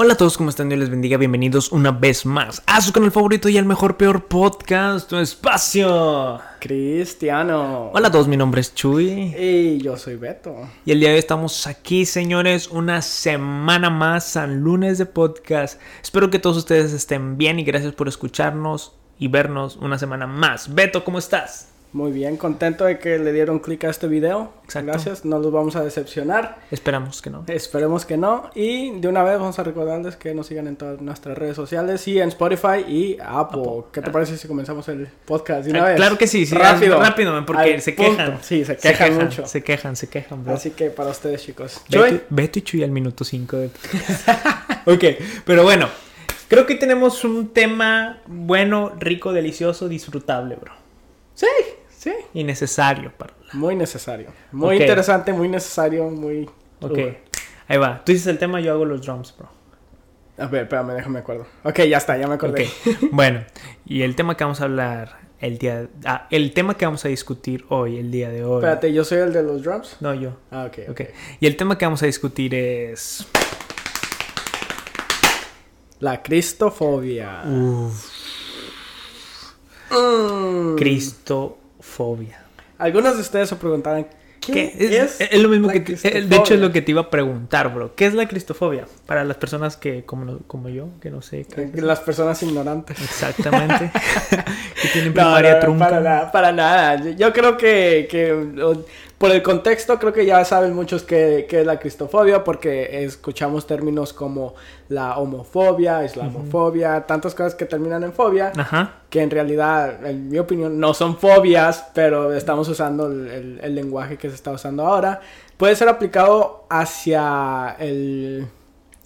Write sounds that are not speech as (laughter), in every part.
Hola a todos, ¿cómo están? Dios les bendiga. Bienvenidos una vez más a su canal favorito y al mejor peor podcast, tu espacio. Cristiano. Hola a todos, mi nombre es Chuy. Y yo soy Beto. Y el día de hoy estamos aquí, señores, una semana más, San Lunes de Podcast. Espero que todos ustedes estén bien y gracias por escucharnos y vernos una semana más. Beto, ¿cómo estás? Muy bien, contento de que le dieron clic a este video. Exacto. Gracias, no los vamos a decepcionar. Esperamos que no. Esperemos que no. Y de una vez vamos a recordarles que nos sigan en todas nuestras redes sociales y en Spotify y Apple. Apple. ¿Qué te parece si comenzamos el podcast de una vez? Claro que sí, sí, rápido. rápido, porque se punto. quejan. Sí, se quejan mucho. Se quejan, se quejan, bro. Así que para ustedes, chicos. Chuy, Beto y Chuy al minuto 5 de... (laughs) ok, pero bueno, creo que tenemos un tema bueno, rico, delicioso, disfrutable, bro. Sí, sí. Y necesario para... Muy necesario. Muy interesante, muy necesario, muy... Ok, ahí va. Tú dices el tema, yo hago los drums, bro. A ver, espérame, déjame acuerdo. Ok, ya está, ya me acordé. Ok, (laughs) bueno, y el tema que vamos a hablar el día... Ah, el tema que vamos a discutir hoy, el día de hoy... Espérate, ¿yo soy el de los drums? No, yo. Ah, ok, ok. Ok, y el tema que vamos a discutir es... La cristofobia. Uf, Mm. Algunos de ustedes se preguntarán, ¿qué, ¿Qué? Es, es lo mismo que te- eh, de hecho es lo que te iba a preguntar, bro. ¿Qué es la cristofobia? Para las personas que como como yo, que no sé qué es. Las personas ignorantes. exactamente (laughs) que tienen No, primaria no, trunca. para nada, para nada. Yo, creo que, que, por el contexto, creo que ya saben muchos qué qué es la cristofobia, porque escuchamos términos como la homofobia, islamofobia, tantas cosas que terminan en fobia, Ajá. que en realidad, en mi opinión, no son fobias, pero estamos usando el, el- el lenguaje que se está usando ahora. Puede ser aplicado hacia el,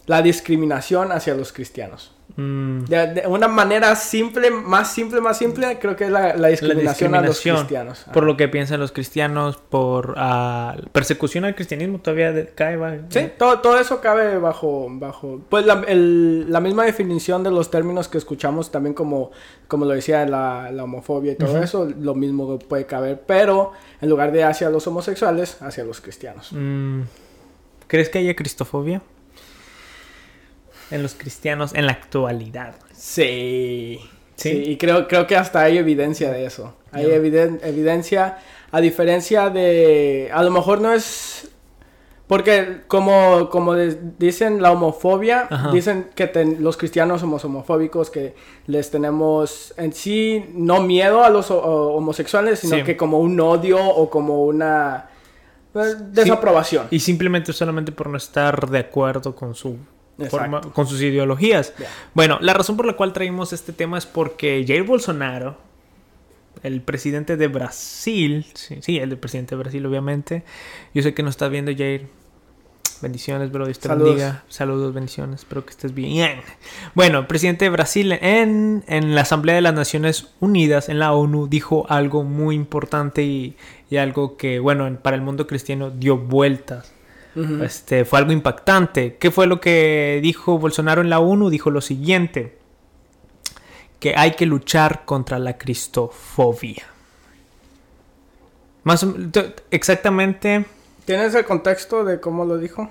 la discriminación hacia los cristianos. Mm, De, de una manera simple, más simple, más simple, creo que es la, la discriminación, a los cristianos. por lo que piensan los cristianos, por ah, persecución al cristianismo todavía de- cae. va- Sí, todo, todo eso cabe bajo, bajo pues la, el- la misma definición de los términos que escuchamos también como, como lo decía la, la homofobia y todo eso, lo mismo puede caber, pero en lugar de hacia los homosexuales, hacia los cristianos. Mm, ¿Crees que haya cristofobia? En los cristianos en la actualidad. Sí. ¿Sí? Sí, y creo, creo que hasta hay evidencia de eso. Hay eviden- evidencia, a diferencia de, a lo mejor no es, porque como, como dicen la homofobia, Ajá. dicen que ten- los cristianos somos homofóbicos, que les tenemos en sí no miedo a los homosexuales, sino Sí. que como un odio o como una eh, desaprobación. Y simplemente solamente por no estar de acuerdo con su forma, con sus ideologías. Bueno, la razón por la cual traímos este tema es porque Jair Bolsonaro, el presidente de Brasil, sí, sí, el presidente de Brasil, obviamente. Yo sé que nos está viendo Jair. Bendiciones, bro. Dios te Saludos. bendiga. Saludos, bendiciones. Espero que estés bien. Bueno, el presidente de Brasil en, en la Asamblea de las Naciones Unidas, en la ONU, dijo algo muy importante y, y algo que, bueno, en- para el mundo cristiano dio vueltas. Este, fue algo impactante. ¿Qué fue lo que dijo Bolsonaro en la ONU? Dijo lo siguiente, que hay que luchar contra la cristofobia. Más exactamente, ¿Tienes el contexto de cómo lo dijo?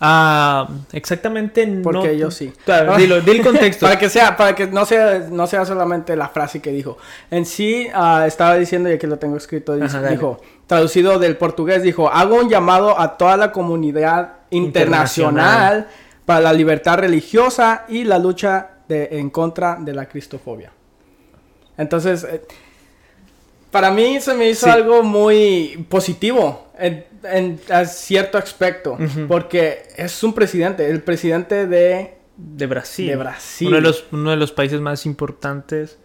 Ah, exactamente no. Porque yo sí. Claro, dilo, di el (laughs) contexto. Para que sea, para que no sea, no sea solamente la frase que dijo. En sí, ah, estaba diciendo, y aquí lo tengo escrito, dice- Ajá, dale. dijo, traducido del portugués, dijo, hago un llamado a toda la comunidad internacional, Internacional. para la libertad religiosa y la lucha de, en contra de la cristofobia. Entonces, eh, para mí se me hizo Sí. algo muy positivo en, en a cierto aspecto, Ujú. porque es un presidente, el presidente de... de Brasil. De Brasil. Uno de los, uno de los países más importantes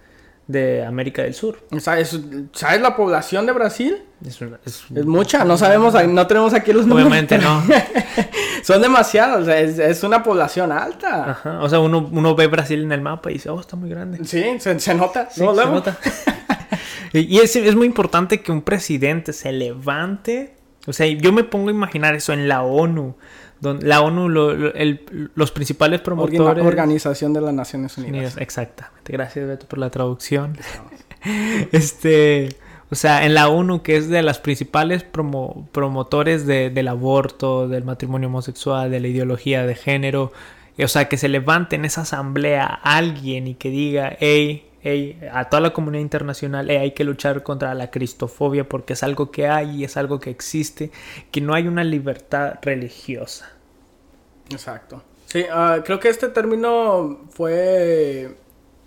de América del Sur. ¿Sabes, ¿sabes la población de Brasil? Es, una- es- Es mucha, no sabemos, no tenemos aquí los números. Obviamente no. (laughs) Son demasiados, o sea, es, una población alta. Ajá, O sea, uno, uno ve Brasil en el mapa y dice, oh, está muy grande. Sí, se, se nota. Sí, luego, se nota. (laughs) (laughs) y y es, es muy importante que un presidente se levante. O sea, yo me pongo a imaginar eso en la ONU. Donde la ONU, lo- lo- el- los principales promotores. Organización de las Naciones Unidas. Exactamente. Gracias, Beto, por la traducción. (laughs) Este. O sea, en la ONU, que es de las principales promo- promotores de- del aborto, del matrimonio homosexual, de la ideología de género, o sea, que se levante en esa asamblea alguien y que diga, hey, hey, a toda la comunidad internacional, hey, hay que luchar contra la cristofobia porque es algo que hay y es algo que existe, que no hay una libertad religiosa. Exacto. Sí, ah, creo que este término fue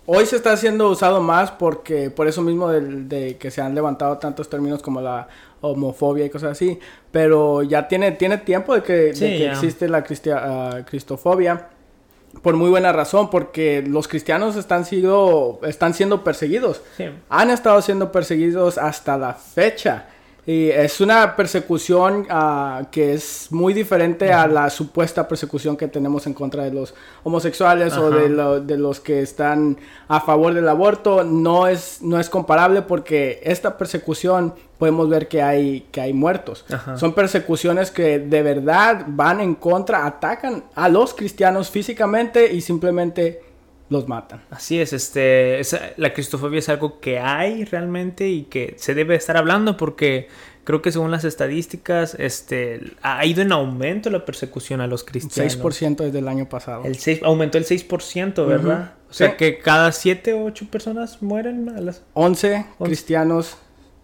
hoy se está siendo usado más porque por eso mismo de, que se han levantado tantos términos como la homofobia y cosas así, pero ya tiene, tiene tiempo de que, existe la uh, cristofobia por muy buena razón, porque los cristianos están, sido, están siendo perseguidos. Han estado siendo perseguidos hasta la fecha. Y es una persecución uh, que es muy diferente a la supuesta persecución que tenemos en contra de los homosexuales o de, de, los que están a favor del aborto. No es, no es comparable porque esta persecución podemos ver que hay, que hay muertos. Son persecuciones que de verdad van en contra, atacan a los cristianos físicamente y simplemente los matan. Así es, este, la cristofobia es algo que hay realmente y que se debe estar hablando porque creo que según las estadísticas, este, ha ido en aumento la persecución a los cristianos. 6% desde el año pasado. El 6, aumentó el 6%, ¿verdad? O sea que cada 7 o 8 personas mueren a las... 11, cristianos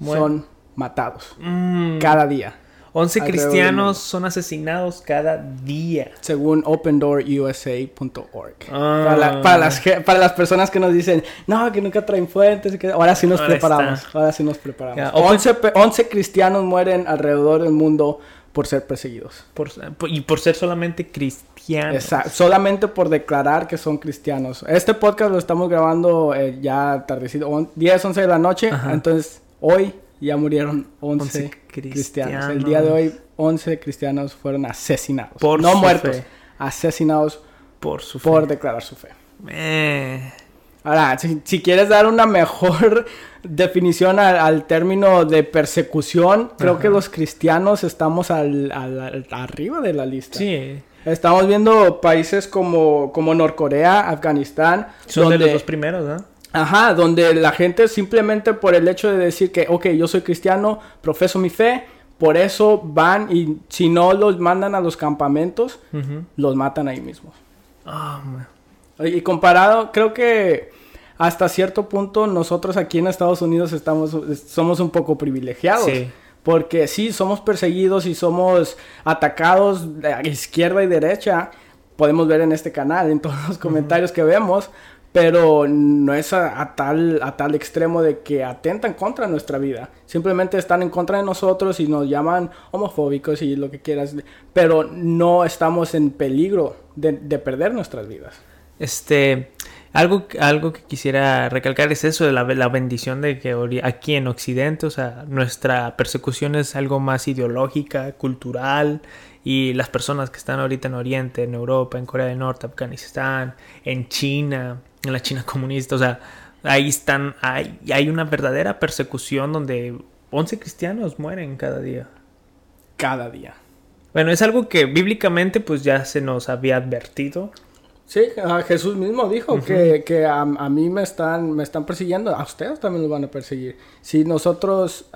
son matados mm. cada día. 11 cristianos son asesinados cada día. Según OpenDoorUSA.org. Ah. Para, las, para las personas que nos dicen, no, que nunca traen fuentes. Que... Ahora sí nos preparamos. Ahora sí nos preparamos. 11, cristianos mueren alrededor del mundo por ser perseguidos. y por ser solamente cristianos. Exacto. Solamente por declarar que son cristianos. Este podcast lo estamos grabando eh, ya tardecito, 10, 11 de la noche. Entonces, hoy ya murieron 11, cristianos. El día de hoy 11 cristianos fueron asesinados. Por no muertos, asesinados por, su por declarar su fe. Ahora, si, quieres dar una mejor (laughs) definición al, término de persecución, creo que los cristianos estamos al, arriba de la lista. Sí. Estamos viendo países como, como Norcorea, Afganistán. Son de los dos primeros, ¿no? Ajá, donde la gente simplemente por el hecho de decir que, ok, yo soy cristiano, profeso mi fe, por eso van y si no los mandan a los campamentos, los matan ahí mismos. Ah, y comparado, creo que hasta cierto punto nosotros aquí en Estados Unidos estamos, somos un poco privilegiados. Porque sí, somos perseguidos y somos atacados de izquierda y derecha. Podemos ver en este canal, en todos los comentarios que vemos pero no es a, tal, a tal extremo de que atentan contra nuestra vida. Simplemente están en contra de nosotros y nos llaman homofóbicos y lo que quieras, pero no estamos en peligro de, perder nuestras vidas. Este, algo, algo que quisiera recalcar es eso de la, la, bendición de que aquí en Occidente, o sea, nuestra persecución es algo más ideológica, cultural, y las personas que están ahorita en Oriente, en Europa, en Corea del Norte, Afganistán, en China, en la China comunista, o sea, ahí están, hay, hay una verdadera persecución donde 11 cristianos mueren cada día. Cada día. Bueno, es algo que bíblicamente pues ya se nos había advertido. Sí, Jesús mismo dijo que, a, mí me están, me están persiguiendo, a ustedes también los van a perseguir. Si nosotros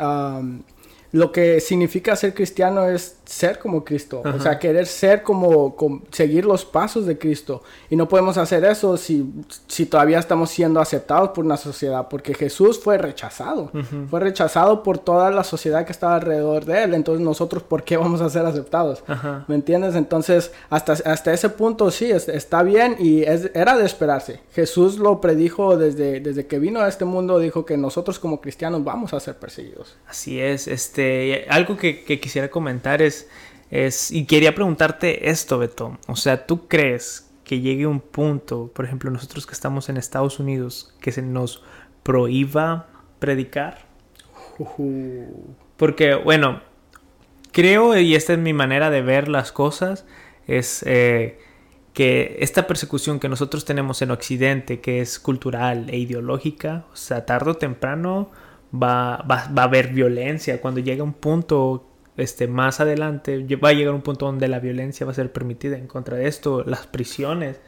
lo que significa ser cristiano es ser como Cristo, o sea, querer ser como, seguir los pasos de Cristo. Y no podemos hacer eso si, si todavía estamos siendo aceptados por una sociedad, porque Jesús fue rechazado, fue rechazado por toda la sociedad que estaba alrededor de él. Entonces nosotros, ¿por qué vamos a ser aceptados? ¿Me entiendes? Entonces, hasta, hasta ese punto sí, está bien y es, era de esperarse. Jesús lo predijo desde, desde que vino a este mundo, dijo que nosotros como cristianos vamos a ser perseguidos. Así es, este este, algo que, quisiera comentar es, y quería preguntarte esto, Beto. O sea, ¿tú crees que llegue un punto, por ejemplo, nosotros que estamos en Estados Unidos, que se nos prohíba predicar? Porque, bueno, creo, y esta es mi manera de ver las cosas, es eh, que esta persecución que nosotros tenemos en Occidente, que es cultural e ideológica, o sea, tarde o temprano va, va, va a haber violencia. Cuando llegue un punto este, más adelante, va a llegar un punto donde la violencia va a ser permitida en contra de esto, las prisiones.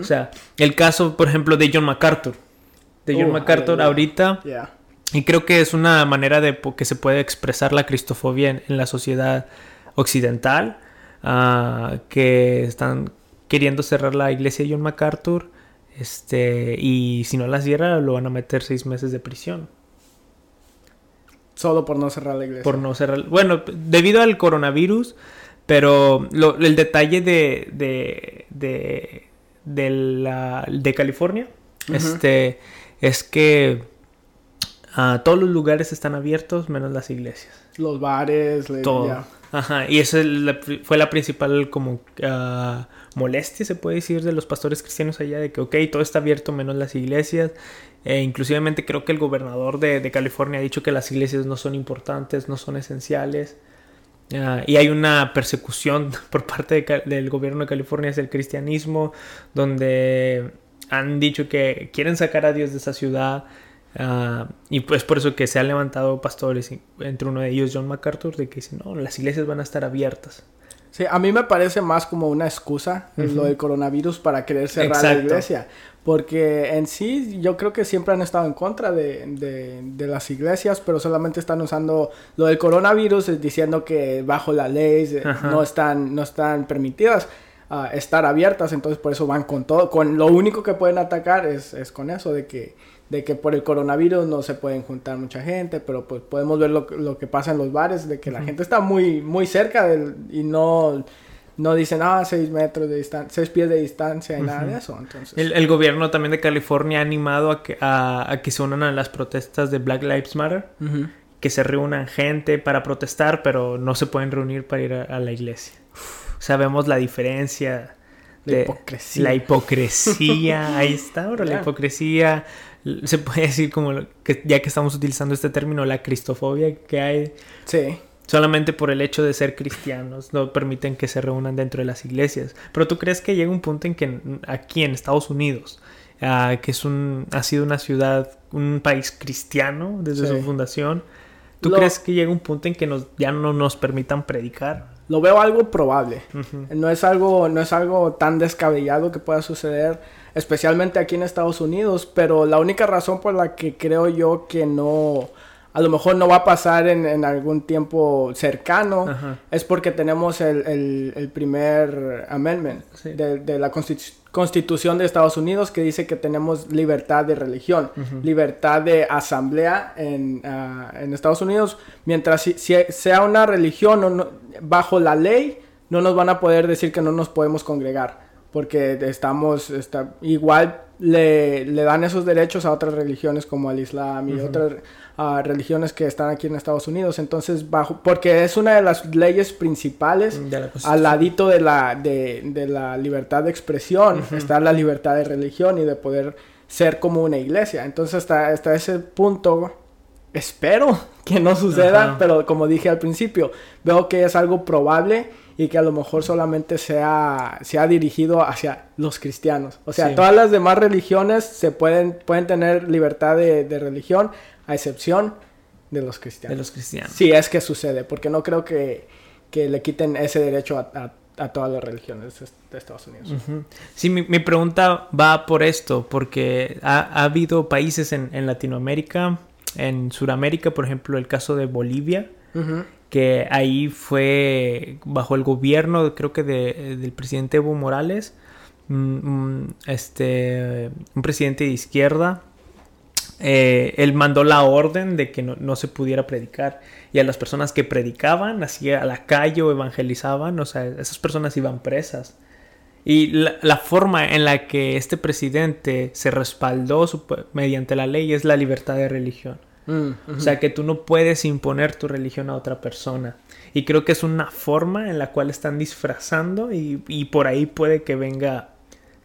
O sea, el caso, por ejemplo, de John MacArthur. De John oh, MacArthur ahorita. Y creo que es una manera de que se puede expresar la cristofobia en, la sociedad occidental. Ah, que están queriendo cerrar la iglesia de John MacArthur. Este, y si no la cierra, lo van a meter seis meses de prisión. Solo por no cerrar la iglesia. Por no cerrar. Bueno, debido al coronavirus, pero el detalle de, de, de, de, la, de California este, es que ah, todos los lugares están abiertos menos las iglesias. Los bares, todo. Ajá, y esa fue la principal como uh, molestia, se puede decir, de los pastores cristianos allá, de que, ok, todo está abierto menos las iglesias. E inclusivemente creo que el gobernador de, de, California ha dicho que las iglesias no son importantes, no son esenciales. Uh, y hay una persecución (laughs) por parte de, del gobierno de California hacia el cristianismo, donde han dicho que quieren sacar a Dios de esa ciudad. Uh, y pues por eso que se han levantado pastores, entre uno de ellos John MacArthur, de que dicen, no, las iglesias van a estar abiertas. Sí, a mí me parece más como una excusa lo del coronavirus para querer cerrar la iglesia. Porque en sí yo creo que siempre han estado en contra de, de, de, las iglesias, pero solamente están usando lo del coronavirus diciendo que bajo la ley no están, no están permitidas uh, estar abiertas, entonces por eso van con todo. Con, lo único que pueden atacar es, es con eso, de que de que por el coronavirus no se pueden juntar mucha gente, pero pues podemos ver lo, lo que pasa en los bares, de que la gente está muy, muy cerca del, y no, no dicen, ah, seis metros de distancia, seis pies de distancia y nada de eso. Entonces... El, el, gobierno también de California ha animado a que, a, a que se unan a las protestas de Black Lives Matter, que se reúnan gente para protestar, pero no se pueden reunir para ir a, a la iglesia. Sabemos la diferencia. De la hipocresía. La hipocresía, (laughs) ahí está, bro, la hipocresía (laughs) se puede decir como que ya que estamos utilizando este término, la cristofobia que hay. Sí. Solamente por el hecho de ser cristianos no permiten que se reúnan dentro de las iglesias. Pero tú crees que llega un punto en que aquí en Estados Unidos, uh, que es un, ha sido una ciudad, un país cristiano desde sí. su fundación, ¿tú Lo... crees que llega un punto en que nos, ya no nos permitan predicar? Lo veo algo probable. Uh -huh. No es algo, no es algo tan descabellado que pueda suceder especialmente aquí en Estados Unidos, pero la única razón por la que creo yo que no, a lo mejor no va a pasar en, en algún tiempo cercano, Ajá. es porque tenemos el, el, el primer amendment sí. de, de, la constitu constitución de Estados Unidos que dice que tenemos libertad de religión, uh -huh. libertad de asamblea en, uh, en Estados Unidos, mientras si, si sea una religión o no, bajo la ley, no nos van a poder decir que no nos podemos congregar porque estamos está, igual le, le, dan esos derechos a otras religiones como el Islam y uh -huh. otras uh, religiones que están aquí en Estados Unidos entonces bajo porque es una de las leyes principales al ladito de la de, de, la libertad de expresión uh -huh. está la libertad de religión y de poder ser como una iglesia entonces hasta, hasta ese punto espero (laughs) que no suceda -huh. pero como dije al principio veo que es algo probable y que a lo mejor solamente sea, sea dirigido hacia los cristianos. O sea, sí. todas las demás religiones se pueden, pueden tener libertad de, de, religión, a excepción de los cristianos. De los cristianos. Sí, es que sucede, porque no creo que, que le quiten ese derecho a, a, a, todas las religiones de Estados Unidos. Uh -huh. Sí, mi, mi, pregunta va por esto, porque ha, ha habido países en, en, Latinoamérica, en Sudamérica, por ejemplo, el caso de Bolivia, uh -huh que ahí fue bajo el gobierno, creo que de, del presidente Evo Morales, um, este, un presidente de izquierda, eh, él mandó la orden de que no, no, se pudiera predicar y a las personas que predicaban, así a la calle o evangelizaban, o sea, esas personas iban presas. Y la, forma en la que este presidente se respaldó mediante la ley es la libertad de religión. Uh -huh. O sea que tú no puedes imponer tu religión a otra persona. Y creo que es una forma en la cual están disfrazando y, y por ahí puede que venga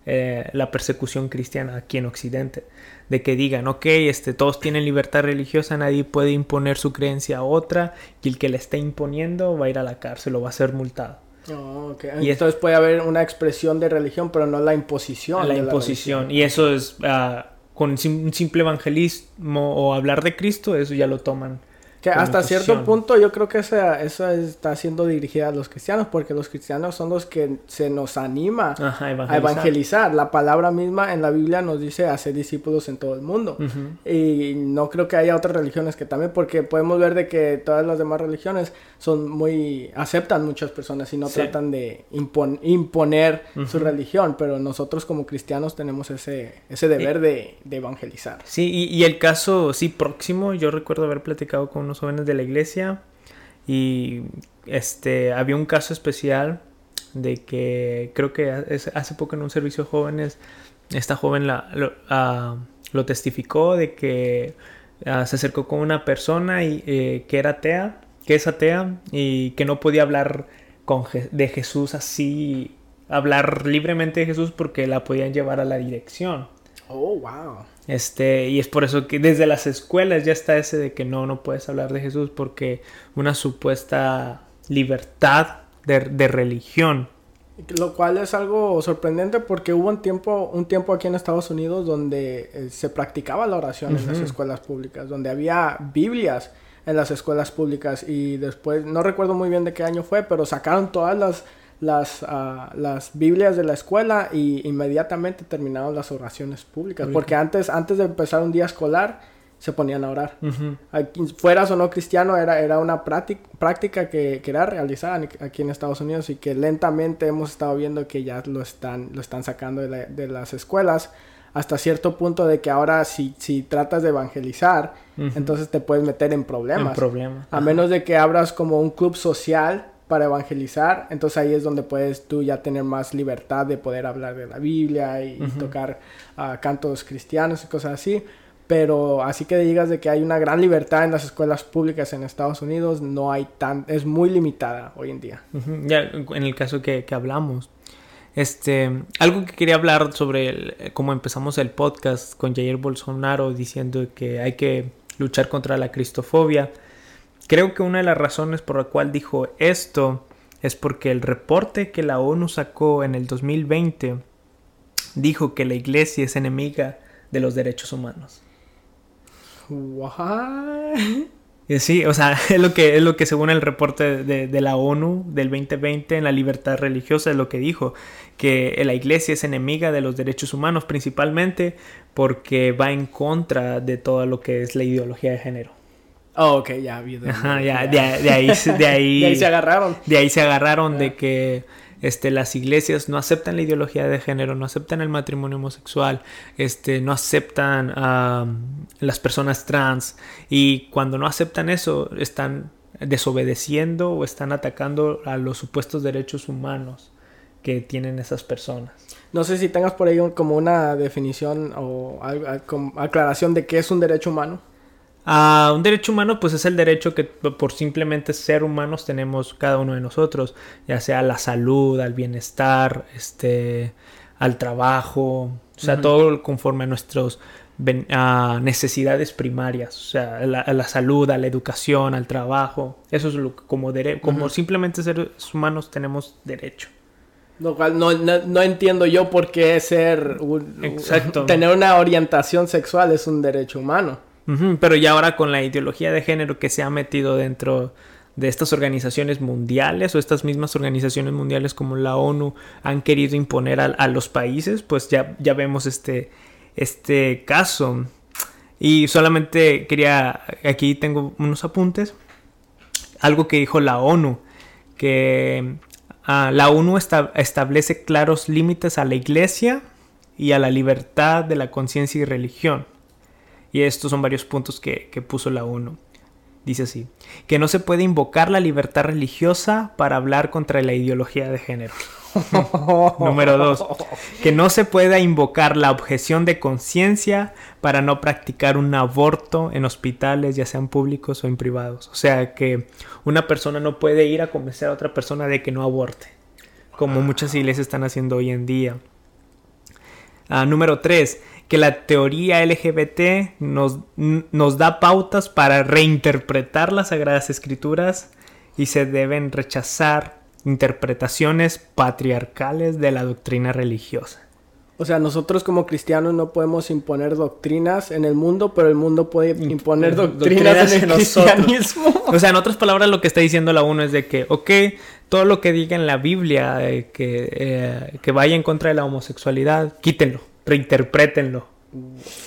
eh, la persecución cristiana aquí en Occidente. De que digan, ok, este, todos tienen libertad religiosa, nadie puede imponer su creencia a otra y el que le está imponiendo va a ir a la cárcel o va a ser multado. Oh, okay. Y entonces es, puede haber una expresión de religión, pero no la imposición. La imposición. La y eso es... Uh, con un simple evangelismo o hablar de Cristo, eso ya lo toman Que hasta cierto punto yo creo que esa, eso está siendo dirigida a los cristianos, porque los cristianos son los que se nos anima a, evangelizar. La palabra misma en la Biblia nos dice hacer discípulos en todo el mundo. Y no creo que haya otras religiones que también, porque podemos ver de que todas las demás religiones son muy, aceptan muchas personas y no tratan de imponer su religión, pero nosotros como cristianos tenemos ese, ese deber de, evangelizar. Sí, y, y el caso, sí, próximo, yo recuerdo haber platicado con unos jóvenes de la iglesia y este había un caso especial de que creo que hace poco en un servicio de jóvenes esta joven la, lo, ah, testificó de que ah, se acercó con una persona y, eh, que era atea, que es atea y que no podía hablar con de Jesús así, hablar libremente de Jesús porque la podían llevar a la dirección. Oh, wow. Este, y es por eso que desde las escuelas ya está ese de que no, no puedes hablar de Jesús porque una supuesta libertad de, religión. Lo cual es algo sorprendente porque hubo un tiempo, un tiempo aquí en Estados Unidos donde eh, se practicaba la oración en las escuelas públicas, donde había Biblias en las escuelas públicas y después, no recuerdo muy bien de qué año fue, pero sacaron todas las las, uh, las Biblias de la escuela y inmediatamente terminaron las oraciones públicas. Porque antes, antes de empezar un día escolar, se ponían a orar. fueras o no cristiano, era, era una práctica que, que, era realizada aquí en Estados Unidos y que lentamente hemos estado viendo que ya lo están, lo están sacando de, de las escuelas hasta cierto punto de que ahora si, si tratas de evangelizar, entonces te puedes meter en problemas. En problemas. A menos de que abras como un club social para evangelizar, entonces ahí es donde puedes tú ya tener más libertad de poder hablar de la Biblia y, tocar uh, cantos cristianos y cosas así. Pero así que digas de que hay una gran libertad en las escuelas públicas en Estados Unidos, no hay tan, es muy limitada hoy en día. Ya en el caso que, que, hablamos. Este, algo que quería hablar sobre cómo empezamos el podcast con Jair Bolsonaro diciendo que hay que luchar contra la cristofobia. Creo que una de las razones por la cual dijo esto es porque el reporte que la ONU sacó en el 2020 dijo que la iglesia es enemiga de los derechos humanos. What? Sí, o sea, (laughs) es lo que, es lo que según el reporte de, de, la ONU del 2020 en la libertad religiosa es lo que dijo, que la iglesia es enemiga de los derechos humanos principalmente porque va en contra de todo lo que es la ideología de género. Oh, ok, ya, Ajá, ya, de, ahí, de, ahí, (laughs) de ahí se agarraron. De ahí se agarraron de que este, las iglesias no aceptan la ideología de género, no aceptan el matrimonio homosexual, este, no aceptan a las personas trans y cuando no aceptan eso están desobedeciendo o están atacando a los supuestos derechos humanos que tienen esas personas. No sé si tengas por ahí como una definición o aclaración de qué es un derecho humano un derecho humano pues es el derecho que por simplemente ser humanos tenemos cada uno de nosotros, ya sea la salud, al bienestar, este, al trabajo, o sea, todo conforme a nuestras necesidades primarias, o sea, a la, salud, a la educación, al trabajo, eso es lo que como, como simplemente seres humanos tenemos derecho. Lo cual no, no, entiendo yo por qué ser Exacto. tener una orientación sexual es un derecho humano pero ya ahora con la ideología de género que se ha metido dentro de estas organizaciones mundiales o estas mismas organizaciones mundiales como la ONU han querido imponer a, los países, pues ya, ya vemos este, este caso. Y solamente quería, aquí tengo unos apuntes, algo que dijo la ONU, que ah, la ONU establece claros límites a la iglesia y a la libertad de la conciencia y religión. Y estos son varios puntos que, puso la ONU. Dice así, que no se puede invocar la libertad religiosa para hablar contra la ideología de género. (laughs) Número dos, que no se pueda invocar la objeción de conciencia para no practicar un aborto en hospitales, ya sean públicos o en privados. O sea que una persona no puede ir a convencer a otra persona de que no aborte, como muchas iglesias están haciendo hoy en día. Ah, número tres, que la teoría LGBT nos, nos da pautas para reinterpretar las Sagradas Escrituras y se deben rechazar interpretaciones patriarcales de la doctrina religiosa. O sea, nosotros como cristianos no podemos imponer doctrinas en el mundo, pero el mundo puede imponer doctrinas, en el cristianismo. (laughs) O sea, en otras palabras, lo que está diciendo la ONU es de que, ok, todo lo que diga en la Biblia eh, que, eh, que vaya en contra de la homosexualidad, quítenlo, reinterprétenlo.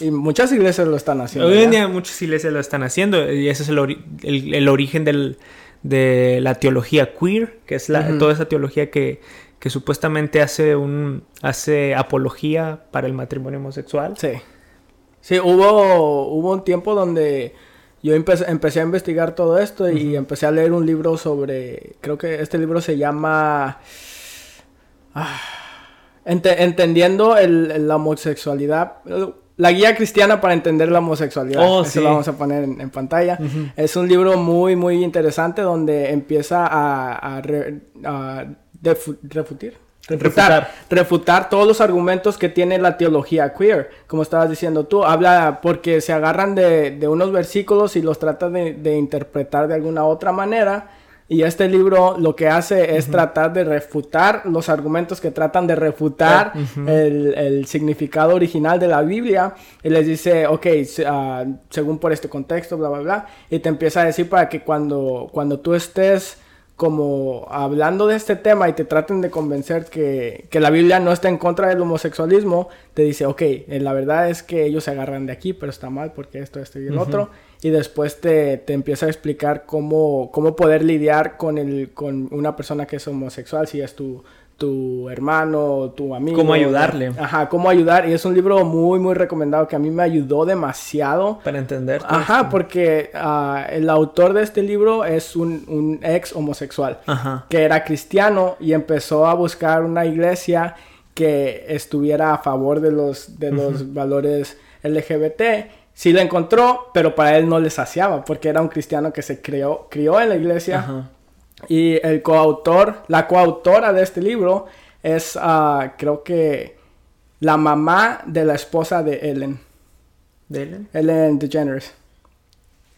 Y muchas iglesias lo están haciendo. Hoy en día muchas iglesias lo están haciendo y ese es el, el, origen del, de la teología queer, que es la, toda esa teología que que supuestamente hace un hace apología para el matrimonio homosexual. Sí. Sí, hubo, hubo un tiempo donde yo empecé, empecé a investigar todo esto y empecé a leer un libro sobre, creo que este libro se llama ah, Entendiendo el, la homosexualidad, la guía cristiana para entender la homosexualidad. Oh, Eso lo vamos a poner en, pantalla. Es un libro muy, muy interesante donde empieza a, a refutar, refutar, refutar. todos los argumentos que tiene la teología queer, como estabas diciendo tú, habla porque se agarran de, unos versículos y los trata de, interpretar de alguna otra manera. Y este libro lo que hace es tratar de refutar los argumentos que tratan de refutar el, significado original de la Biblia. Y les dice, ok, ah, según por este contexto, bla, bla, bla. Y te empieza a decir para que cuando, cuando tú estés como hablando de este tema y te traten de convencer que, que, la Biblia no está en contra del homosexualismo, te dice, ok, eh, la verdad es que ellos se agarran de aquí, pero está mal porque esto, esto y el otro. Y después te, te, empieza a explicar cómo, cómo poder lidiar con, el, con una persona que es homosexual, si es tu, tu hermano, tu amigo. Cómo ayudarle. Ajá, cómo ayudar. Y es un libro muy, muy recomendado que a mí me ayudó demasiado. Para entender. Ajá, porque ah, el autor de este libro es un, ex homosexual. Ajá. Que era cristiano y empezó a buscar una iglesia que estuviera a favor de los, de los valores LGBT. Sí la encontró, pero para él no le saciaba, porque era un cristiano que se creó, crió en la iglesia. Ajá y el coautor, la coautora de este libro es, ah, creo que, la mamá de la esposa de Ellen. ¿De Ellen? Ellen DeGeneres.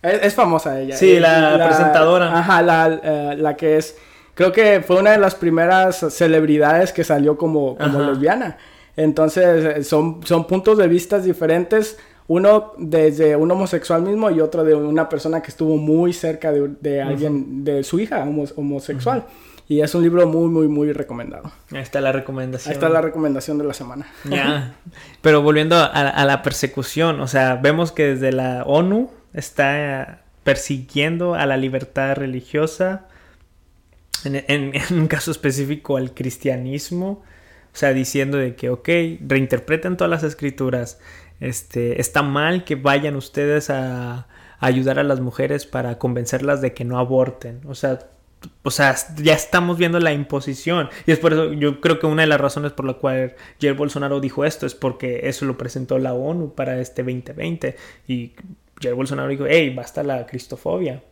Es, famosa ella. Sí, la, presentadora. Ajá, la, eh, la, que es, creo que fue una de las primeras celebridades que salió como, como lesbiana. Entonces, son, son puntos de vista diferentes uno desde un homosexual mismo y otro de una persona que estuvo muy cerca de, alguien, de su hija homosexual. Y es un libro muy, muy, muy recomendado. Ahí está la recomendación. Ahí está la recomendación de la semana. Ya. (laughs) Pero volviendo a, la persecución, o sea, vemos que desde la ONU está persiguiendo a la libertad religiosa, en, (laughs) en un caso específico al cristianismo, o sea, diciendo de que, ok, reinterpreten todas las escrituras, este, está mal que vayan ustedes a, ayudar a las mujeres para convencerlas de que no aborten. O sea, o sea, ya estamos viendo la imposición. Y es por eso, yo creo que una de las razones por la cual Jair Bolsonaro dijo esto es porque eso lo presentó la ONU para este 2020. Y Jair Bolsonaro dijo, hey, basta la cristofobia.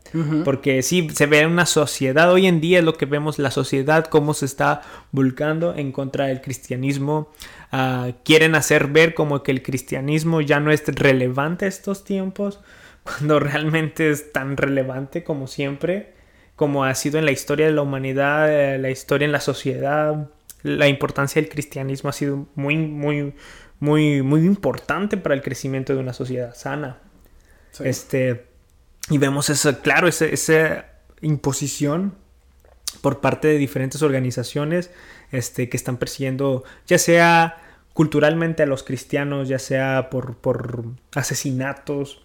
Porque sí, se ve una sociedad, hoy en día es lo que vemos, la sociedad, cómo se está volcando en contra del cristianismo. Ah, quieren hacer ver como que el cristianismo ya no es relevante estos tiempos, (laughs) cuando realmente es tan relevante como siempre, como ha sido en la historia de la humanidad, eh, la historia en la sociedad. La importancia del cristianismo ha sido muy, muy, muy, muy importante para el crecimiento de una sociedad sana. Este, y vemos eso, claro, esa imposición por parte de diferentes organizaciones este, que están persiguiendo, ya sea culturalmente a los cristianos, ya sea por, por asesinatos.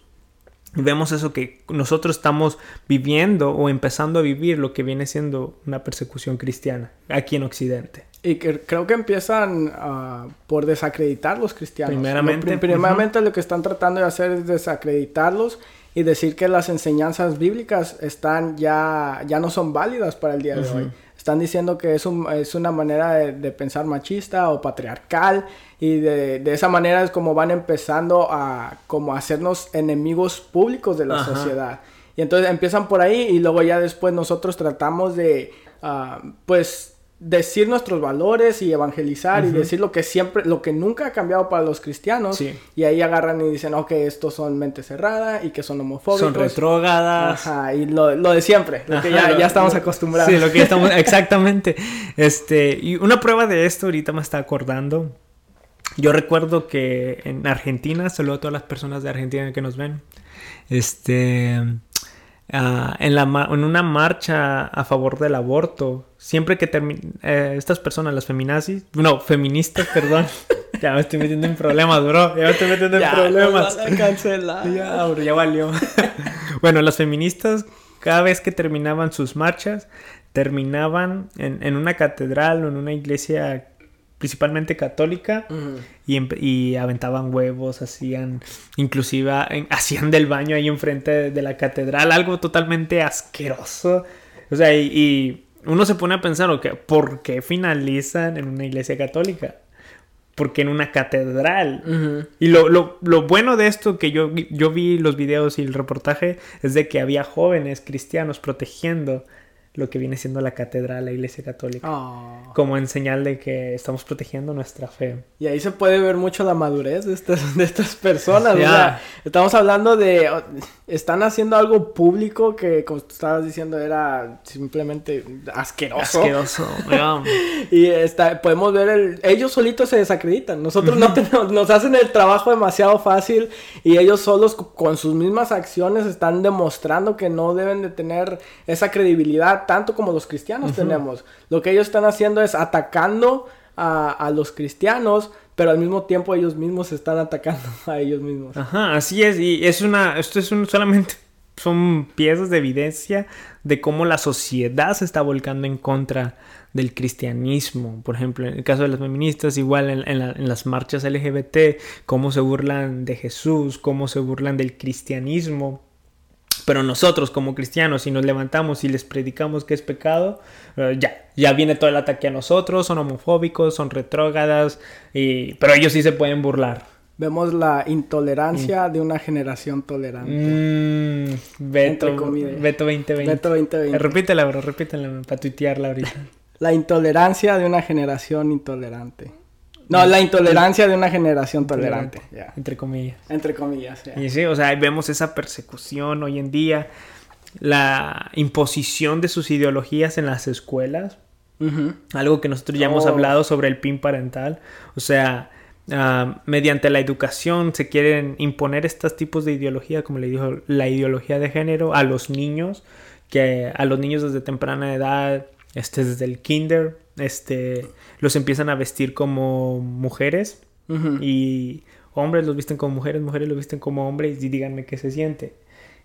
Vemos eso que nosotros estamos viviendo o empezando a vivir lo que viene siendo una persecución cristiana aquí en Occidente. Y que creo que empiezan uh, por desacreditar los cristianos. Primeramente. primeramente lo que están tratando de hacer es desacreditarlos y decir que las enseñanzas bíblicas están ya, ya no son válidas para el día de hoy. Están diciendo que es, un, es una manera de, pensar machista o patriarcal y de, de, esa manera es como van empezando a como hacernos enemigos públicos de la sociedad. Y entonces empiezan por ahí y luego ya después nosotros tratamos de, uh, pues, decir nuestros valores y evangelizar y decir lo que siempre, lo que nunca ha cambiado para los cristianos. Y ahí agarran y dicen, ok, estos son mente cerrada y que son homofóbicos. Son retrógadas. Ajá, y lo, lo de siempre, lo que ya, ya estamos acostumbrados. Sí, lo que ya estamos, (laughs) exactamente. Este, y una prueba de esto ahorita me está acordando. Yo recuerdo que en Argentina, saludo a todas las personas de Argentina que nos ven, este, ah, en, la, en una marcha a favor del aborto, siempre que eh, estas personas, las feminazis, no, feministas, perdón, (laughs) ya me estoy metiendo en problemas, bro, ya me estoy metiendo en problemas. Ya, bro, ya valió. (laughs) bueno, las feministas, cada vez que terminaban sus marchas, terminaban en, en una catedral o en una iglesia principalmente católica y, y, aventaban huevos, hacían, inclusive (laughs) hacían del baño ahí enfrente de, la catedral, algo totalmente asqueroso. O sea, y, uno se pone a pensar, okay, ¿por qué finalizan en una iglesia católica? Porque en una catedral. Y lo, lo, lo, bueno de esto que yo, yo vi los videos y el reportaje es de que había jóvenes cristianos protegiendo lo que viene siendo la catedral, la iglesia católica. Ah. Como en señal de que estamos protegiendo nuestra fe. Y ahí se puede ver mucho la madurez de estas, (laughs) de estas personas. O sea, estamos hablando de... Están haciendo algo público que, como estabas diciendo, era simplemente asqueroso. Asqueroso. (laughs) y está, podemos ver el... Ellos solitos se desacreditan. Nosotros no tenemos... Nos hacen el trabajo demasiado fácil y ellos solos con sus mismas acciones están demostrando que no deben de tener esa credibilidad tanto como los cristianos tenemos. Lo que ellos están haciendo es atacando a, los cristianos, pero al mismo tiempo ellos mismos se están atacando (laughs) a ellos mismos. Ajá, así es. Y es una, esto es un, solamente son piezas de evidencia de cómo la sociedad se está volcando en contra del cristianismo. Por ejemplo, en el caso de las feministas, igual en, en, las marchas LGBT, cómo se burlan de Jesús, cómo se burlan del cristianismo. Pero nosotros como cristianos, si nos levantamos y les predicamos que es pecado, eh, ya, ya viene todo el ataque a nosotros, son homofóbicos, son retrógadas, y... pero ellos sí se pueden burlar. Vemos la intolerancia mm. de una generación tolerante. Mm, Beto, Beto 2020. Beto 2020. Repítela, bro, repítela para tuitearla ahorita. la intolerancia de una generación intolerante. No, la intolerancia de una generación tolerante. Entre comillas. Entre comillas, Y sí, o sea, vemos esa persecución hoy en día, la imposición de sus ideologías en las escuelas. Algo que nosotros ya hemos oh. hablado sobre el PIN parental. O sea, ah, mediante la educación se quieren imponer estos tipos de ideología, como le dijo, la ideología de género a los niños, que a los niños desde temprana edad, este, desde el kinder, este, los empiezan a vestir como mujeres y hombres los visten como mujeres, mujeres los visten como hombres y díganme qué se siente.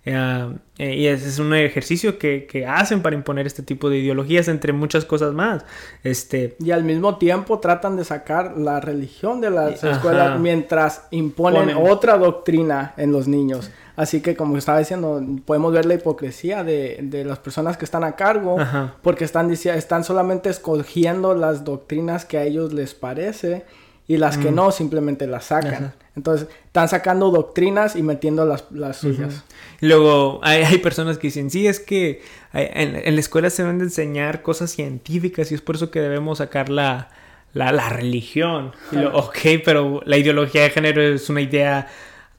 Eh, eh, y ese es un ejercicio que, que, hacen para imponer este tipo de ideologías entre muchas cosas más. Este... Y al mismo tiempo tratan de sacar la religión de las escuelas mientras imponen otra doctrina en los niños. Así que, como estaba diciendo, podemos ver la hipocresía de, de las personas que están a cargo, porque están, están solamente escogiendo las doctrinas que a ellos les parece y las que mm. no simplemente las sacan. Entonces, están sacando doctrinas y metiendo las, las suyas. Luego, hay, hay, personas que dicen, sí, es que en, en, la escuela se deben de enseñar cosas científicas y es por eso que debemos sacar la, la, la religión. ok, pero la ideología de género es una idea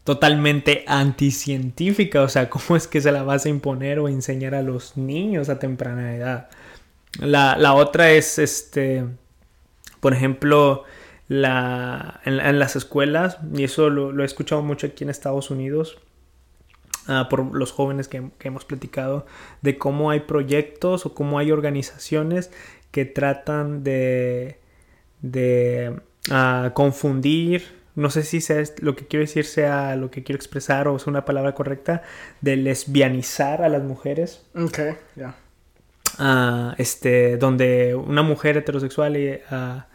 totalmente anticientífica, o sea, ¿cómo es que se la vas a imponer o enseñar a los niños a temprana edad? La, otra es, este, por ejemplo, la, en, las escuelas, y eso lo, he escuchado mucho aquí en Estados Unidos, ah, por los jóvenes que, hemos platicado, de cómo hay proyectos o cómo hay organizaciones que tratan de, de ah, confundir no sé si sea lo que quiero decir sea lo que quiero expresar o es una palabra correcta, de lesbianizar a las mujeres. Ok, ya. Ah, este, donde una mujer heterosexual uh,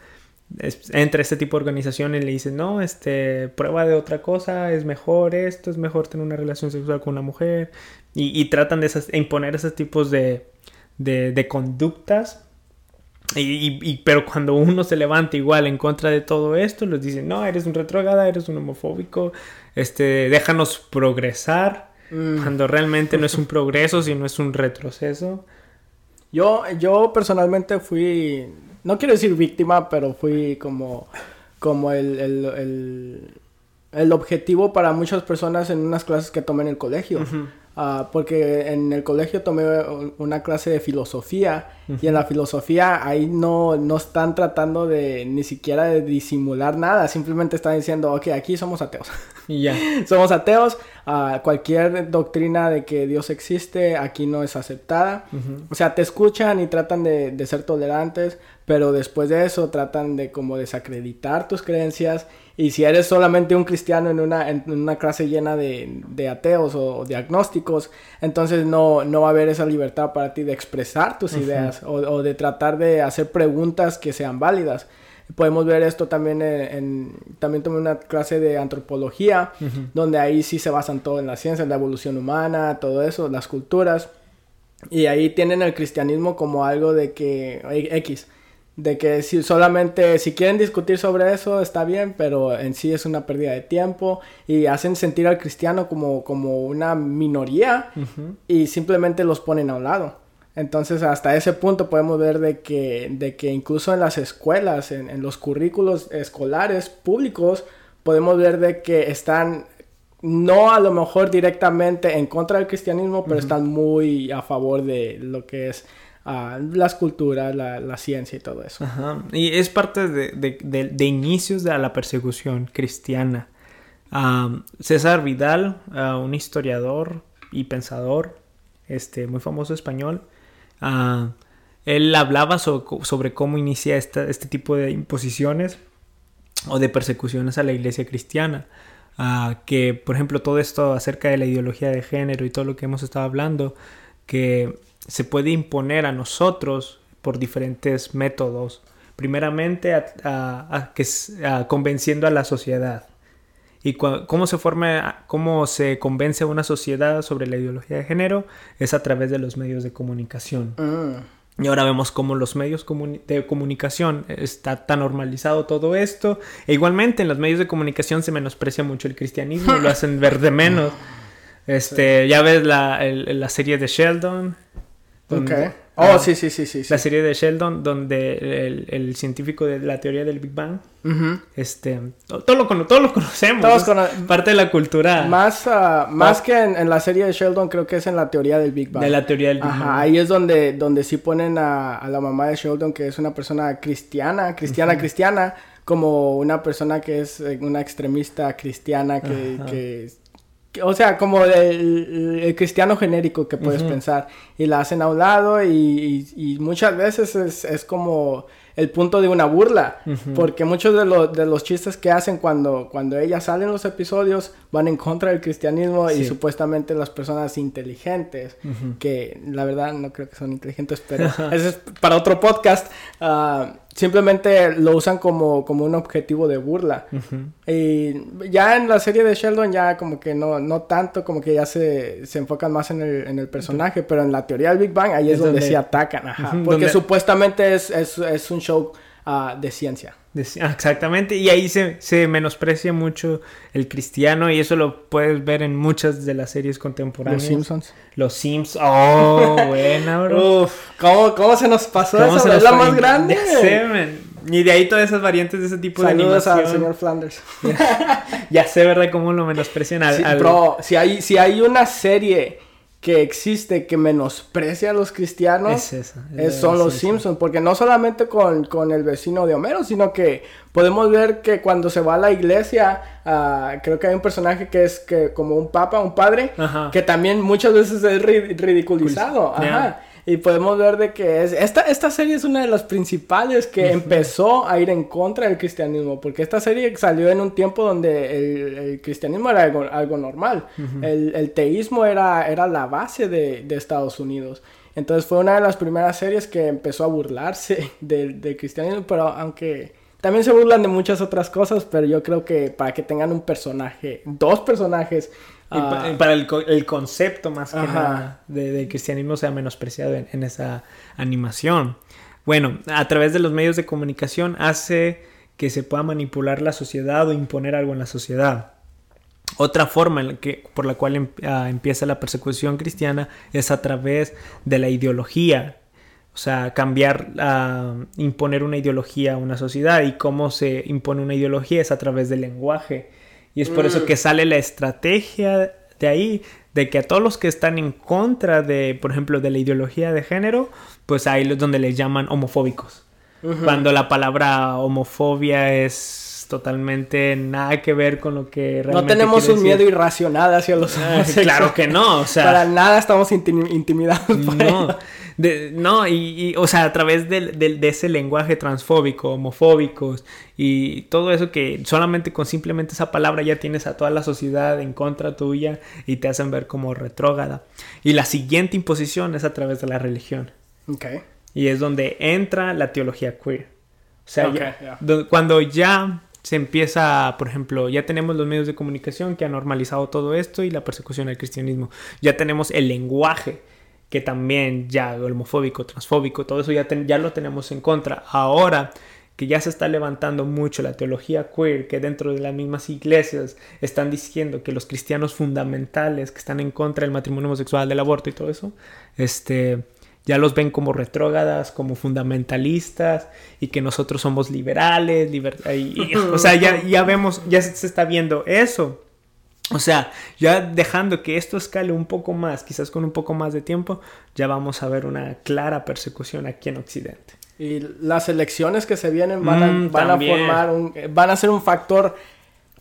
entra a este tipo de organizaciones y le dice, no, este, prueba de otra cosa, es mejor esto, es mejor tener una relación sexual con una mujer. Y, tratan de imponer esos tipos de, de, de conductas y, pero cuando uno se levanta igual en contra de todo esto, les dicen, no, eres un retrógrada, eres un homofóbico, este, déjanos progresar, mm. cuando realmente no es un progreso, sino es un retroceso. Yo, yo personalmente fui, no quiero decir víctima, pero fui como, como el, el, el, objetivo para muchas personas en unas clases que tomé en el colegio. Ah, porque en el colegio tomé una clase de filosofía y en la filosofía ahí no, no están tratando de ni siquiera de disimular nada, simplemente están diciendo, ok, aquí somos ateos. Y ya. (laughs) somos ateos, uh, cualquier doctrina de que Dios existe aquí no es aceptada. O sea, te escuchan y tratan de, de ser tolerantes, pero después de eso tratan de como desacreditar tus creencias y si eres solamente un cristiano en una, en una clase llena de, de ateos o, de agnósticos, entonces no, no va a haber esa libertad para ti de expresar tus ideas o, o, de tratar de hacer preguntas que sean válidas. Podemos ver esto también en, también tomé una clase de antropología, donde ahí sí se basan todo en la ciencia, en la evolución humana, todo eso, las culturas. Y ahí tienen el cristianismo como algo de que X de que si solamente si quieren discutir sobre eso está bien, pero en sí es una pérdida de tiempo y hacen sentir al cristiano como, como una minoría y simplemente los ponen a un lado. Entonces hasta ese punto podemos ver de que, de que incluso en las escuelas, en, en los currículos escolares públicos, podemos ver de que están no a lo mejor directamente en contra del cristianismo, pero están muy a favor de lo que es las culturas, la, ciencia y todo eso. Y es parte de, inicios de la persecución cristiana. César Vidal, un historiador y pensador este, muy famoso español, él hablaba sobre cómo inicia este tipo de imposiciones o de persecuciones a la iglesia cristiana. que, por ejemplo, todo esto acerca de la ideología de género y todo lo que hemos estado hablando, que se puede imponer a nosotros por diferentes métodos. Primeramente, a, que, convenciendo a la sociedad. Y cómo se forma, cómo se convence a una sociedad sobre la ideología de género es a través de los medios de comunicación. Mm. Y ahora vemos cómo los medios de comunicación está tan normalizado todo esto. E igualmente en los medios de comunicación se menosprecia mucho el cristianismo, lo (laughs) hacen ver de menos. Este, ya ves la, la serie de Sheldon, Ok. Oh, sí, sí, sí, sí, La serie de Sheldon, donde el, el científico de la teoría del Big Bang, este, todo lo, todo lo conocemos. Todos parte de la cultura. Más, uh, más que en, la serie de Sheldon, creo que es en la teoría del Big Bang. De la teoría del Big Ajá, ahí es donde, donde sí ponen a, a, la mamá de Sheldon, que es una persona cristiana, cristiana, cristiana, como una persona que es eh, una extremista cristiana que, que o sea, como el, cristiano genérico que puedes pensar. Y la hacen a un lado y, muchas veces es, como el punto de una burla. Porque muchos de, de, los chistes que hacen cuando, cuando ella sale en los episodios van en contra del cristianismo y supuestamente las personas inteligentes, que la verdad no creo que son inteligentes, pero (laughs) eso es para otro podcast. Simplemente lo usan como, como un objetivo de burla. Y ya en la serie de Sheldon ya como que no, no tanto, como que ya se, se enfocan más en el, en el personaje, pero en la teoría del Big Bang ahí es, donde, se atacan, ajá, porque supuestamente es, es, es, un show uh, de ciencia. (laughs) Exactamente, y ahí se, se, menosprecia mucho el cristiano y eso lo puedes ver en muchas de las series contemporáneas. Los Simpsons. Los Simpsons. Oh, (laughs) buena, bro. Uf, ¿cómo, ¿cómo, se nos pasó eso? Es la más grande. Y de ahí todas esas variantes de ese tipo de animación. al señor Flanders. (laughs) ya sé, ¿verdad? Cómo lo menosprecian al... Sí, Bro, si hay, si hay una serie que existe que menosprecia a los cristianos es son los Simpsons, porque no solamente con, con, el vecino de Homero, sino que podemos ver que cuando se va a la iglesia, uh, creo que hay un personaje que es que como un papa, un padre, que también muchas veces es ridiculizado. Ajá. Y podemos ver de que es, esta, esta serie es una de las principales que empezó a ir en contra del cristianismo, porque esta serie salió en un tiempo donde el, cristianismo era algo, algo normal, el, el, teísmo era, era la base de, de, Estados Unidos. Entonces fue una de las primeras series que empezó a burlarse (laughs) del, del cristianismo, pero aunque también se burlan de muchas otras cosas, pero yo creo que para que tengan un personaje, dos personajes Ah. para el, el, concepto más que nada de, cristianismo sea menospreciado en, esa animación. Bueno, a través de los medios de comunicación hace que se pueda manipular la sociedad o imponer algo en la sociedad. Otra forma en que, por la cual em, ah, empieza la persecución cristiana es a través de la ideología. O sea, cambiar, uh, imponer una ideología a una sociedad. Y cómo se impone una ideología es a través del lenguaje y es por eso mm. que sale la estrategia de ahí, de que a todos los que están en contra de, por ejemplo, de la ideología de género, pues ahí es donde les llaman homofóbicos. Cuando la palabra homofobia es totalmente nada que ver con lo que realmente No tenemos un miedo irracional hacia los ah, Claro que no, o (laughs) sea... Para nada estamos intimidados por No, no y, o sea, a través de, de, ese lenguaje transfóbico, homofóbicos y todo eso que solamente con simplemente esa palabra ya tienes a toda la sociedad en contra tuya y te hacen ver como retrógrada. Y la siguiente imposición es a través de la religión. Okay. Y es donde entra la teología queer. O sea, cuando ya se empieza, por ejemplo, ya tenemos los medios de comunicación que han normalizado todo esto y la persecución al cristianismo. Ya tenemos el lenguaje que también ya homofóbico, transfóbico, todo eso ya, ya lo tenemos en contra. Ahora que ya se está levantando mucho la teología queer, que dentro de las mismas iglesias están diciendo que los cristianos fundamentales que están en contra del matrimonio homosexual, del aborto y todo eso, este, ya los ven como retrógadas, como fundamentalistas y que nosotros somos liberales, (laughs) o sea, ya, ya vemos, ya se está viendo eso. O sea, ya dejando que esto escale un poco más, quizás con un poco más de tiempo, ya vamos a ver una clara persecución aquí en Occidente. Y las elecciones que se vienen van a, mm, van a formar, un, van a ser un factor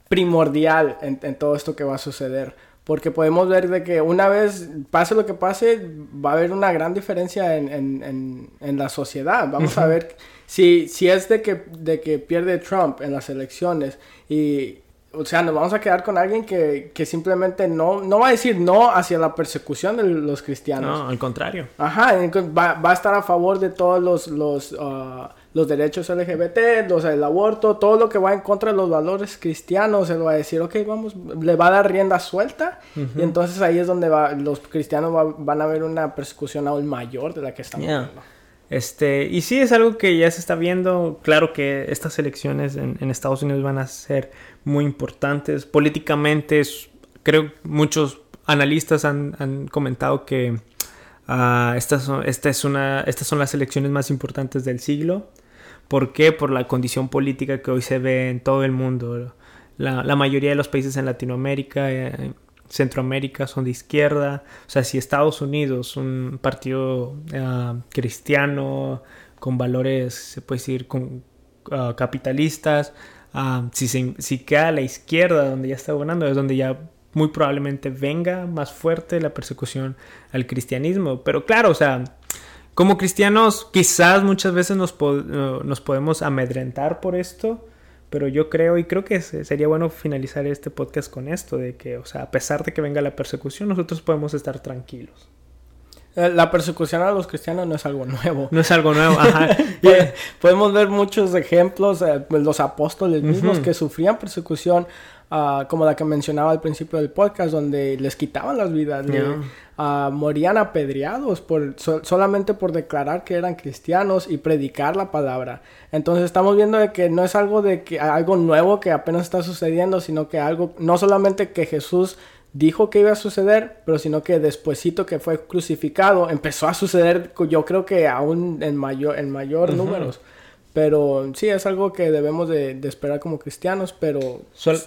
primordial en todo esto que va a suceder porque podemos ver de que una vez pase lo que pase, va a haber una gran diferencia en, en, en, la sociedad. Vamos a ver si, si es de que, de que pierde Trump en las elecciones y, o sea, nos vamos a quedar con alguien que, que, simplemente no, no va a decir no hacia la persecución de los cristianos. No, al contrario. Ajá, va, va a estar a favor de todos los, los uh, los derechos LGBT, los, el aborto, todo lo que va en contra de los valores cristianos, él va a decir, ok, vamos, le va a dar rienda suelta, y entonces ahí es donde va, los cristianos van a ver una persecución aún mayor de la que estamos viendo. Este, y sí es algo que ya se está viendo, claro que estas elecciones en, Estados Unidos van a ser muy importantes, políticamente creo muchos analistas han, comentado que uh, estas, esta es una, estas son las elecciones más importantes del siglo. ¿Por qué? Por la condición política que hoy se ve en todo el mundo. La, mayoría de los países en Latinoamérica, eh, Centroamérica son de izquierda. O sea, si Estados Unidos, un partido eh, cristiano con valores, se puede decir, con, ah, capitalistas, ah, si, se, si queda a la izquierda, donde ya está gobernando, es donde ya muy probablemente venga más fuerte la persecución al cristianismo. Pero claro, o sea, como cristianos, quizás muchas veces nos, nos podemos amedrentar por esto, pero yo creo y creo que sería bueno finalizar este podcast con esto, de que, o sea, a pesar de que venga la persecución, nosotros podemos estar tranquilos. Eh, la persecución a los cristianos no es algo nuevo. No es algo nuevo, ajá. (laughs) (laughs) Podemos ver muchos ejemplos, eh, los apóstoles mismos que sufrían persecución Ah, como la que mencionaba al principio del podcast, donde les quitaban las vidas, ah, morían apedreados por, solamente por declarar que eran cristianos y predicar la palabra. Entonces estamos viendo de que no es algo de que algo nuevo que apenas está sucediendo, sino que algo, no solamente que Jesús dijo que iba a suceder, pero sino que despuesito que fue crucificado empezó a suceder, yo creo que aún en mayor, en mayor números. Pero sí, es algo que debemos de, esperar como cristianos, pero...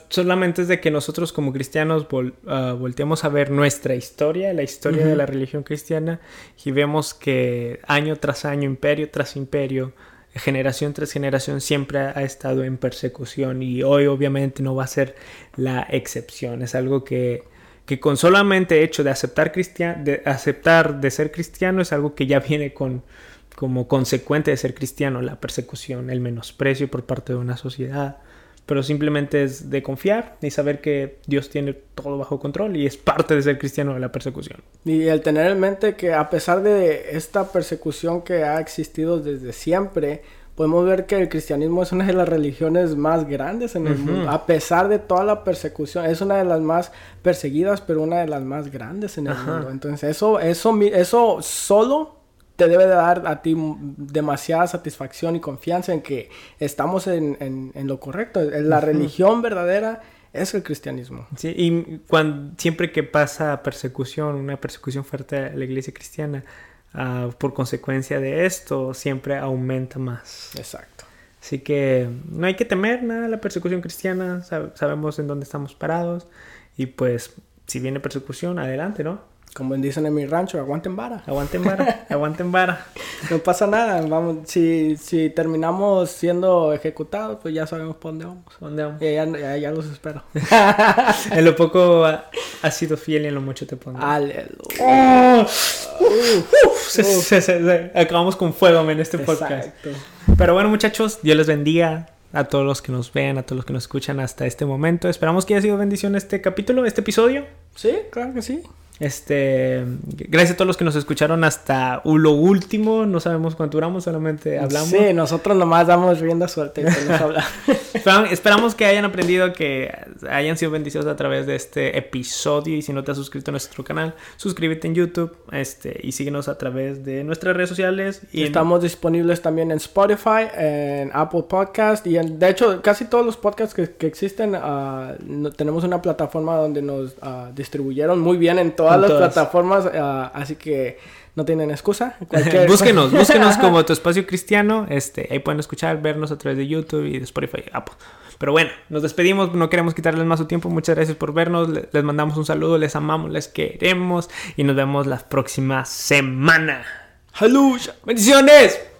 solamente es de que nosotros como cristianos vol, ah, volteemos a ver nuestra historia, la historia de la religión cristiana, y vemos que año tras año, imperio tras imperio, generación tras generación, siempre ha, estado en persecución y hoy obviamente no va a ser la excepción. Es algo que, que con solamente hecho de aceptar, de aceptar de ser cristiano es algo que ya viene con como consecuente de ser cristiano, la persecución, el menosprecio por parte de una sociedad, pero simplemente es de confiar y saber que Dios tiene todo bajo control y es parte de ser cristiano de la persecución. Y el tener en mente que a pesar de esta persecución que ha existido desde siempre, podemos ver que el cristianismo es una de las religiones más grandes en el mundo. A pesar de toda la persecución, es una de las más perseguidas, pero una de las más grandes en el mundo. Entonces, eso, eso, eso solo te debe de dar a ti demasiada satisfacción y confianza en que estamos en, lo correcto. La religión verdadera es el cristianismo. Sí, y cuando, siempre que pasa persecución, una persecución fuerte a la iglesia cristiana, ah, por consecuencia de esto, siempre aumenta más. Exacto. Así que no hay que temer nada la persecución cristiana, sabemos en dónde estamos parados y pues si viene persecución, adelante, ¿no? Como dicen en mi rancho, aguanten vara. Aguanten vara, (laughs) aguanten vara. No pasa nada, vamos, si, si terminamos siendo ejecutados, pues ya sabemos por dónde vamos. ¿Dónde vamos? Ya, ya, ya los espero. (laughs) en lo poco has sido fiel y en lo mucho te pondré. Aleluya. acabamos con fuego en este podcast. Pero bueno, muchachos, Dios les bendiga a todos los que nos vean, a todos los que nos escuchan hasta este momento. Esperamos que haya sido bendición este capítulo, este episodio. Sí, claro que sí. Este, gracias a todos los que nos escucharon hasta lo último. No sabemos cuánto duramos, solamente hablamos. Sí, nosotros nomás damos rienda suerte. (laughs) Esperamos que hayan aprendido, que hayan sido bendecidos a través de este episodio. Y si no te has suscrito a nuestro canal, suscríbete en YouTube este, y síguenos a través de nuestras redes sociales. Y Estamos disponibles también en Spotify, en Apple Podcast y en, de hecho casi todos los podcasts que, existen uh, tenemos una plataforma donde nos uh, distribuyeron muy bien en todo todas las plataformas, uh, así que no tienen excusa. (laughs) Cualquier... búsquenos, búsquenos (laughs) como tu espacio cristiano. Este, ahí pueden escuchar, vernos a través de YouTube y de Spotify Apple. Pero bueno, nos despedimos, no queremos quitarles más su tiempo. Muchas gracias por vernos. Les mandamos un saludo, les amamos, les queremos y nos vemos la próxima semana. ¡Aleluya! ¡Bendiciones!